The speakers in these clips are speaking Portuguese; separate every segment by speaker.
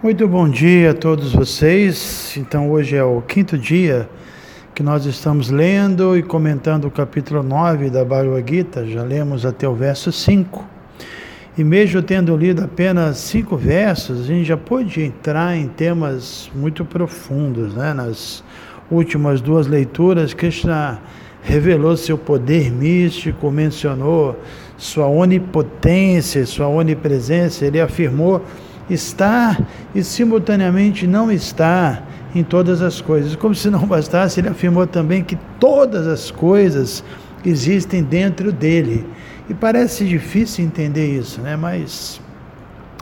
Speaker 1: Muito bom dia a todos vocês. Então, hoje é o quinto dia que nós estamos lendo e comentando o capítulo 9 da Bhagavad Gita. Já lemos até o verso 5. E mesmo tendo lido apenas cinco versos, a gente já pôde entrar em temas muito profundos. Né? Nas últimas duas leituras, Krishna revelou seu poder místico, mencionou sua onipotência, sua onipresença. Ele afirmou estar e simultaneamente não estar em todas as coisas. Como se não bastasse, ele afirmou também que todas as coisas existem dentro dele. E parece difícil entender isso, né? Mas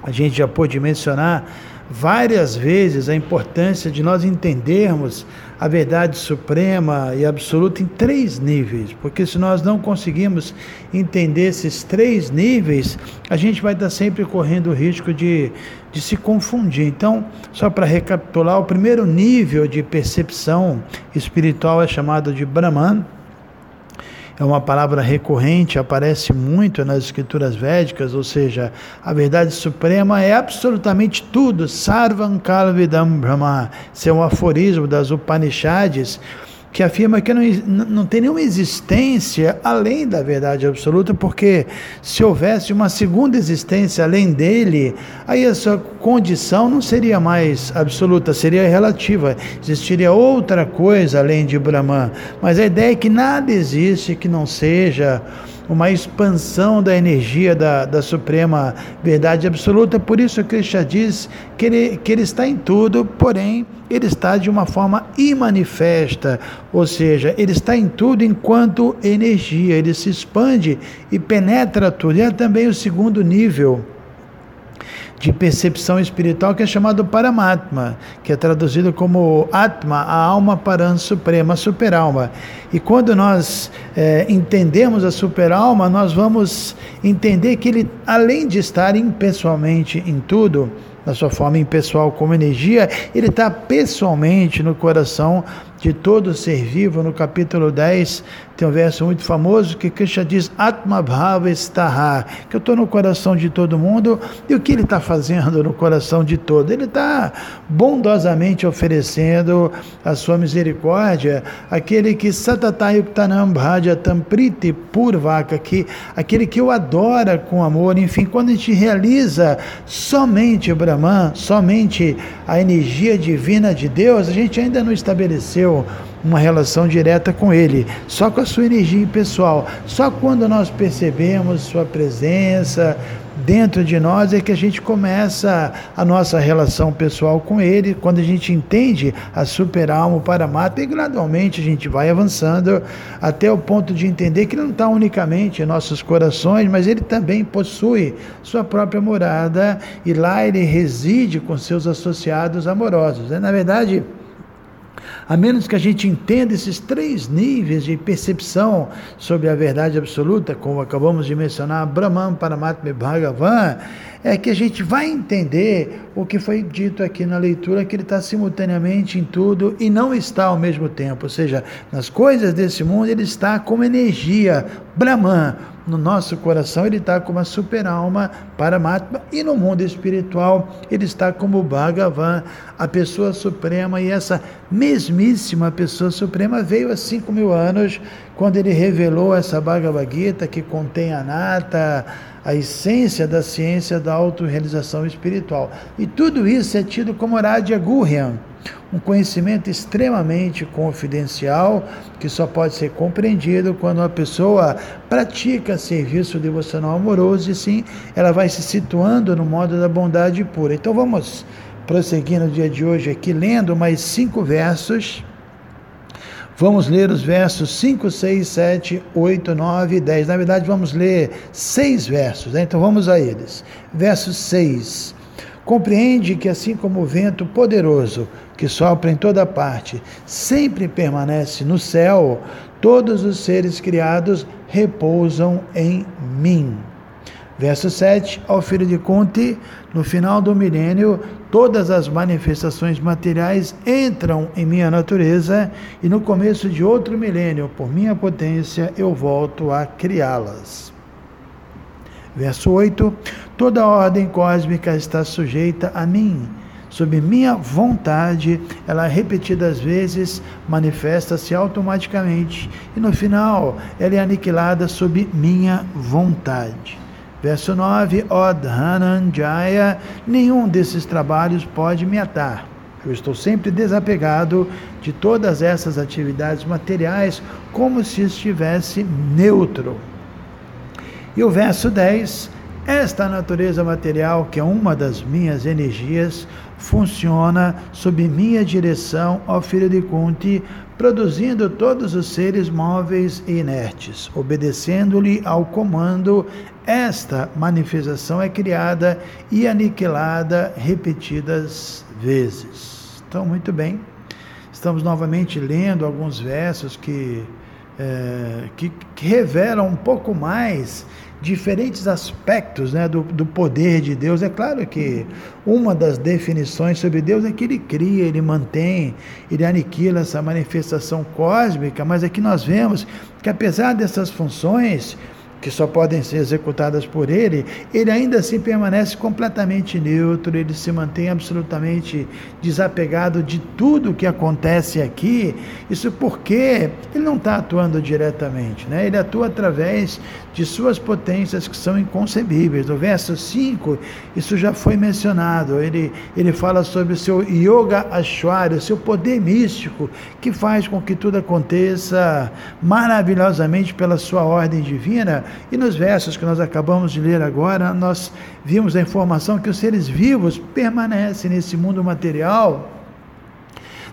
Speaker 1: a gente já pôde mencionar várias vezes a importância de nós entendermos a verdade suprema e absoluta em três níveis, porque se nós não conseguimos entender esses três níveis, a gente vai estar sempre correndo o risco de, de se confundir. Então, só para recapitular, o primeiro nível de percepção espiritual é chamado de Brahman é uma palavra recorrente, aparece muito nas escrituras védicas, ou seja, a verdade suprema é absolutamente tudo, Sarvam Kalvidam Brahma. Esse é um aforismo das Upanishads que afirma que não, não tem nenhuma existência além da verdade absoluta, porque se houvesse uma segunda existência além dele, aí a sua condição não seria mais absoluta, seria relativa. Existiria outra coisa além de Brahman. Mas a ideia é que nada existe que não seja uma expansão da energia da, da suprema verdade absoluta. Por isso Krishna diz que ele, que ele está em tudo, porém ele está de uma forma imanifesta, ou seja, ele está em tudo enquanto energia, ele se expande e penetra tudo. E é também o segundo nível de percepção espiritual que é chamado Paramatma, que é traduzido como Atma, a alma paran suprema, a superalma. E quando nós é, entendemos a superalma, nós vamos entender que ele, além de estar impessoalmente em tudo, na sua forma impessoal como energia, ele está pessoalmente no coração de todo ser vivo. No capítulo 10 tem um verso muito famoso que Krishna diz Atma Bhava Staha, que eu estou no coração de todo mundo. E o que ele está fazendo no coração de todo? Ele está bondosamente oferecendo a sua misericórdia, aquele que Satatayuktanam Bhajatam Priti Purvaka, que, aquele que o adora com amor. Enfim, quando a gente realiza somente Brahman, somente a energia divina de Deus, a gente ainda não estabeleceu uma relação direta com Ele, só com a sua energia pessoal. Só quando nós percebemos Sua presença dentro de nós é que a gente começa a nossa relação pessoal com Ele, quando a gente entende a super alma, o paramata, e gradualmente a gente vai avançando até o ponto de entender que Ele não está unicamente em nossos corações, mas Ele também possui sua própria morada e lá Ele reside com seus associados amorosos. Na verdade, a menos que a gente entenda esses três níveis de percepção sobre a verdade absoluta, como acabamos de mencionar, Brahman, Paramatma e Bhagavan, é que a gente vai entender o que foi dito aqui na leitura, que ele está simultaneamente em tudo e não está ao mesmo tempo. Ou seja, nas coisas desse mundo ele está como energia, Brahman, no nosso coração ele está como a super-alma Paramatma e no mundo espiritual ele está como Bhagavan, a pessoa suprema e essa mesmíssima pessoa suprema veio há cinco mil anos quando ele revelou essa Bhagavad Gita que contém a nata, a essência da ciência da autorrealização espiritual. E tudo isso é tido como Radha Guryan, um conhecimento extremamente confidencial que só pode ser compreendido quando uma pessoa pratica serviço devocional amoroso e sim ela vai se situando no modo da bondade pura. Então vamos prosseguir no dia de hoje aqui lendo mais cinco versos Vamos ler os versos 5, 6, 7, 8, 9 e 10. Na verdade, vamos ler seis versos, né? então vamos a eles. Verso 6. Compreende que, assim como o vento poderoso que sopra em toda parte sempre permanece no céu, todos os seres criados repousam em mim. Verso 7, ao filho de Conte, no final do milênio, todas as manifestações materiais entram em minha natureza e no começo de outro milênio, por minha potência, eu volto a criá-las. Verso 8, toda a ordem cósmica está sujeita a mim. Sob minha vontade, ela repetidas vezes manifesta-se automaticamente e no final ela é aniquilada sob minha vontade. Verso 9, Od Hananjaya, nenhum desses trabalhos pode me atar. Eu estou sempre desapegado de todas essas atividades materiais, como se estivesse neutro. E o verso 10, esta natureza material, que é uma das minhas energias, funciona sob minha direção, ó filho de Kunti, produzindo todos os seres móveis e inertes, obedecendo-lhe ao comando. Esta manifestação é criada e aniquilada repetidas vezes. Então, muito bem, estamos novamente lendo alguns versos que, é, que, que revelam um pouco mais diferentes aspectos né, do, do poder de Deus. É claro que uma das definições sobre Deus é que ele cria, ele mantém, ele aniquila essa manifestação cósmica, mas aqui nós vemos que apesar dessas funções, que só podem ser executadas por ele, ele ainda assim permanece completamente neutro, ele se mantém absolutamente desapegado de tudo que acontece aqui. Isso porque ele não está atuando diretamente, né? ele atua através de suas potências que são inconcebíveis. No verso 5, isso já foi mencionado. Ele, ele fala sobre o seu Yoga Ashwarya, o seu poder místico, que faz com que tudo aconteça maravilhosamente pela sua ordem divina. E nos versos que nós acabamos de ler agora, nós vimos a informação que os seres vivos permanecem nesse mundo material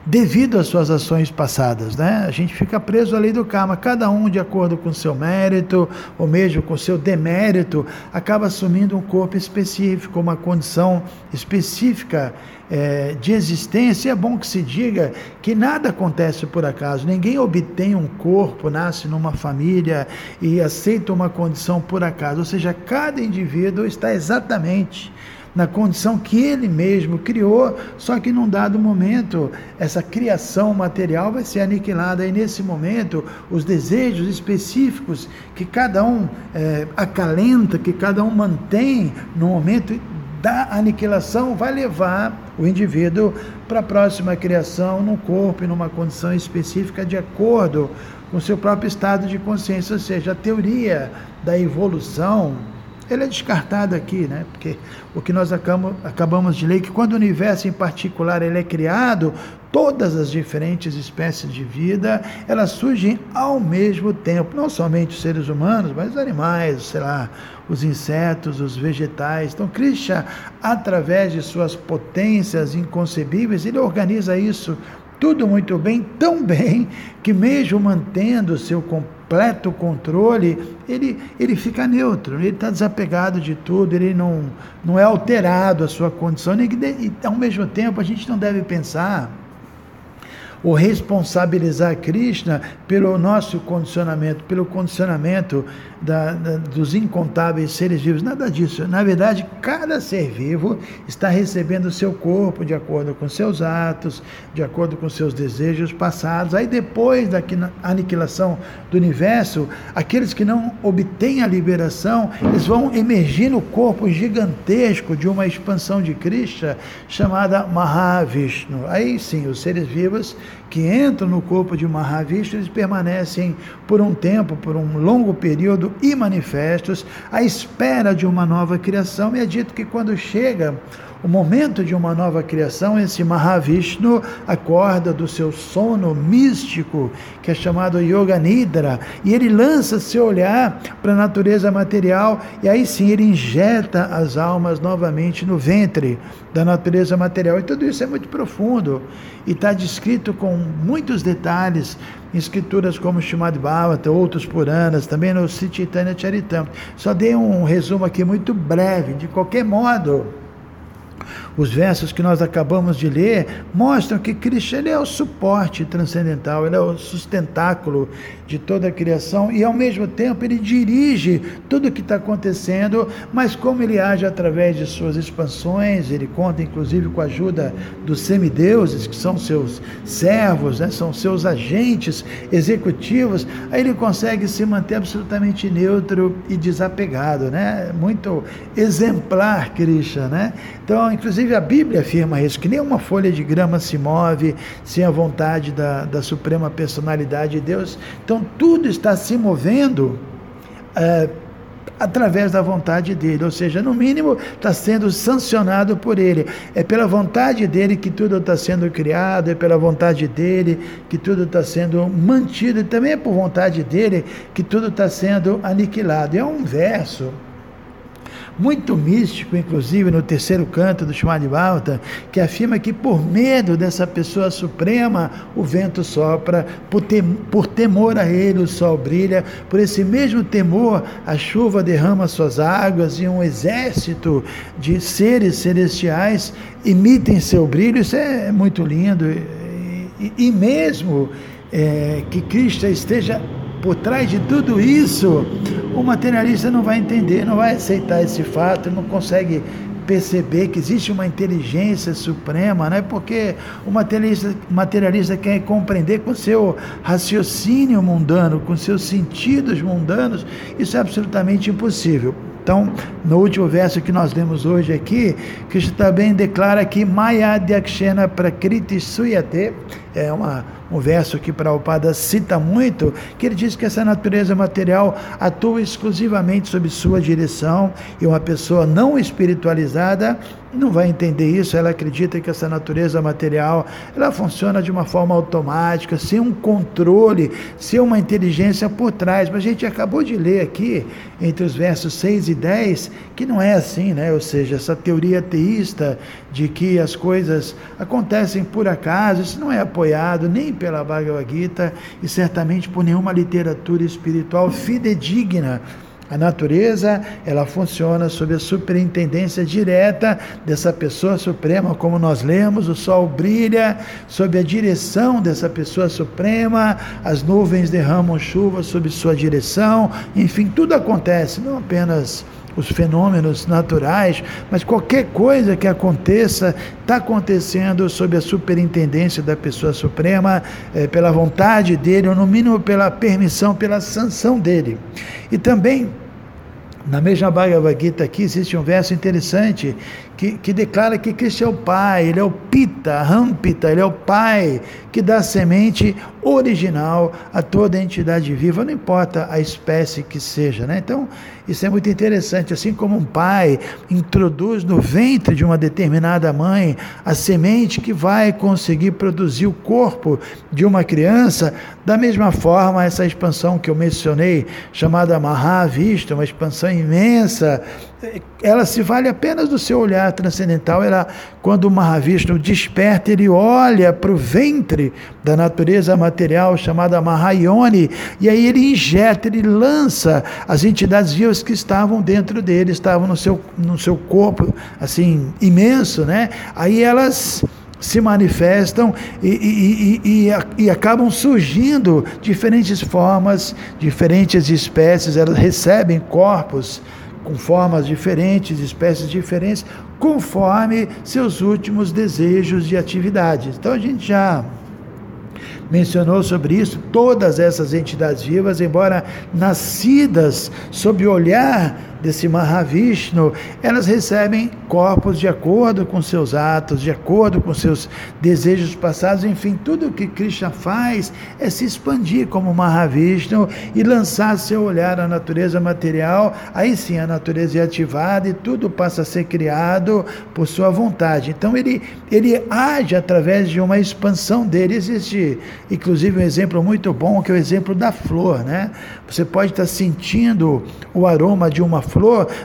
Speaker 1: devido às suas ações passadas, né? A gente fica preso à lei do karma, cada um de acordo com seu mérito, ou mesmo com seu demérito, acaba assumindo um corpo específico, uma condição específica é, de existência. É bom que se diga que nada acontece por acaso, ninguém obtém um corpo, nasce numa família e aceita uma condição por acaso, ou seja, cada indivíduo está exatamente na condição que ele mesmo criou, só que num dado momento essa criação material vai ser aniquilada. E nesse momento os desejos específicos que cada um é, acalenta, que cada um mantém no momento da aniquilação vai levar o indivíduo para a próxima criação no corpo e numa condição específica de acordo com seu próprio estado de consciência, ou seja, a teoria da evolução ele é descartado aqui, né? Porque o que nós acabamos, de ler, que quando o universo em particular ele é criado, todas as diferentes espécies de vida, elas surgem ao mesmo tempo, não somente os seres humanos, mas os animais, sei lá, os insetos, os vegetais. Então, Krishna, através de suas potências inconcebíveis, ele organiza isso tudo muito bem, tão bem, que mesmo mantendo o seu completo controle, ele, ele fica neutro, ele está desapegado de tudo, ele não, não é alterado a sua condição, e, ao mesmo tempo a gente não deve pensar ou responsabilizar Krishna pelo nosso condicionamento, pelo condicionamento da, da, dos incontáveis seres vivos. Nada disso. Na verdade, cada ser vivo está recebendo o seu corpo de acordo com seus atos, de acordo com seus desejos passados. Aí, depois da aniquilação do universo, aqueles que não obtêm a liberação, eles vão emergir no corpo gigantesco de uma expansão de Krishna chamada Mahavishnu. Aí sim, os seres vivos que entram no corpo de Mahavishnu, eles permanecem por um tempo, por um longo período, imanifestos, à espera de uma nova criação. E é dito que quando chega o momento de uma nova criação, esse Mahavishnu acorda do seu sono místico, que é chamado Yoga Nidra, e ele lança seu olhar para a natureza material, e aí sim ele injeta as almas novamente no ventre da natureza material. E tudo isso é muito profundo e está descrito com muitos detalhes em escrituras como Shimad Bhavata, outros Puranas, também no Sititanya Charitamrita. Só dei um resumo aqui muito breve. De qualquer modo, os versos que nós acabamos de ler mostram que Cristo ele é o suporte transcendental, ele é o sustentáculo de toda a criação e, ao mesmo tempo, ele dirige tudo o que está acontecendo, mas como ele age através de suas expansões, ele conta inclusive com a ajuda dos semideuses, que são seus servos, né, são seus agentes executivos, aí ele consegue se manter absolutamente neutro e desapegado, né? Muito exemplar, Krishna, né? Então, inclusive a Bíblia afirma isso, que nenhuma folha de grama se move sem a vontade da, da suprema personalidade de Deus. Então, tudo está se movendo é, através da vontade dele, ou seja, no mínimo está sendo sancionado por ele. É pela vontade dele que tudo está sendo criado, é pela vontade dele que tudo está sendo mantido, e também é por vontade dele que tudo está sendo aniquilado. É um verso muito místico, inclusive no terceiro canto do Shimad Bhavata, que afirma que por medo dessa pessoa suprema, o vento sopra, por, tem, por temor a ele o sol brilha, por esse mesmo temor a chuva derrama suas águas e um exército de seres celestiais emitem seu brilho, isso é muito lindo, e, e, e mesmo é, que Cristo esteja por trás de tudo isso, o materialista não vai entender, não vai aceitar esse fato, não consegue perceber que existe uma inteligência suprema, né? porque o materialista, materialista quer compreender com seu raciocínio mundano, com seus sentidos mundanos, isso é absolutamente impossível. Então, no último verso que nós lemos hoje aqui, Cristo também declara que Maya Dyakshena Prakriti Suyate, é uma, um verso que Prabhupada cita muito, que ele diz que essa natureza material atua exclusivamente sob sua direção e uma pessoa não espiritualizada não vai entender isso, ela acredita que essa natureza material, ela funciona de uma forma automática, sem um controle, sem uma inteligência por trás. Mas a gente acabou de ler aqui, entre os versos 6 e 10, que não é assim, né? Ou seja, essa teoria teísta de que as coisas acontecem por acaso, isso não é apoiado nem pela Bhagavad Gita e certamente por nenhuma literatura espiritual fidedigna. A natureza, ela funciona sob a superintendência direta dessa pessoa suprema, como nós lemos, o sol brilha sob a direção dessa pessoa suprema, as nuvens derramam chuva sob sua direção, enfim, tudo acontece, não apenas os fenômenos naturais, mas qualquer coisa que aconteça está acontecendo sob a superintendência da pessoa suprema, é, pela vontade dele, ou no mínimo pela permissão, pela sanção dele. E também na mesma Bhagavad Gita aqui existe um verso interessante que, que declara que Cristo é o Pai, Ele é o Pita, Rampita, Ele é o Pai que dá semente original a toda entidade viva, não importa a espécie que seja. Né? Então, isso é muito interessante. Assim como um pai introduz no ventre de uma determinada mãe a semente que vai conseguir produzir o corpo de uma criança, da mesma forma, essa expansão que eu mencionei, chamada Mahavista, uma expansão imensa, ela se vale apenas do seu olhar transcendental. Ela, quando o Mahavishnu desperta, ele olha para o ventre da natureza material chamada Mahayoni, e aí ele injeta, ele lança as entidades vivas que estavam dentro dele, estavam no seu, no seu corpo, assim, imenso, né? Aí elas se manifestam e, e, e, e, acabam surgindo diferentes formas, diferentes espécies, elas recebem corpos com formas diferentes, espécies diferentes, conforme seus últimos desejos de atividade. Então a gente já mencionou sobre isso, todas essas entidades vivas, embora nascidas sob o olhar desse Mahavishnu, elas recebem corpos de acordo com seus atos, de acordo com seus desejos passados, enfim, tudo o que Krishna faz é se expandir como Mahavishnu e lançar seu olhar à natureza material, aí sim a natureza é ativada e tudo passa a ser criado por sua vontade. Então ele, ele age através de uma expansão dele. Existe, inclusive, um exemplo muito bom, que é o exemplo da flor, né? Você pode estar sentindo o aroma de uma flor,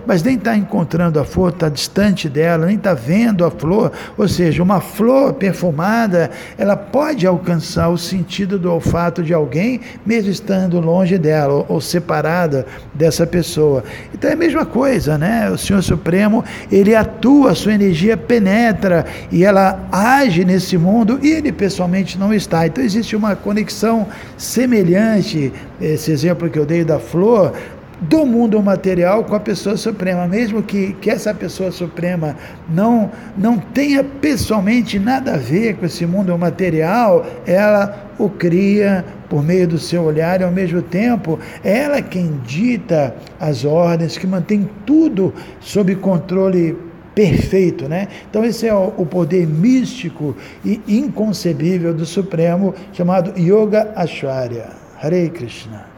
Speaker 1: mas nem está encontrando a flor, está distante dela, nem está vendo a flor. Ou seja, uma flor perfumada, ela pode alcançar o sentido do olfato de alguém, mesmo estando longe dela ou, separada dessa pessoa. Então é a mesma coisa, né? O Senhor Supremo, ele atua, a sua energia penetra e ela age nesse mundo e ele pessoalmente não está. Então existe uma conexão semelhante, esse exemplo que eu dei da flor, do mundo material com a pessoa suprema, mesmo que, que essa pessoa suprema não, não tenha pessoalmente nada a ver com esse mundo material, ela o cria por meio do seu olhar e ao mesmo tempo é ela quem dita as ordens, que mantém tudo sob controle perfeito, né? Então esse é o, poder místico e inconcebível do Supremo chamado Yoga Ashwarya. Hare Krishna.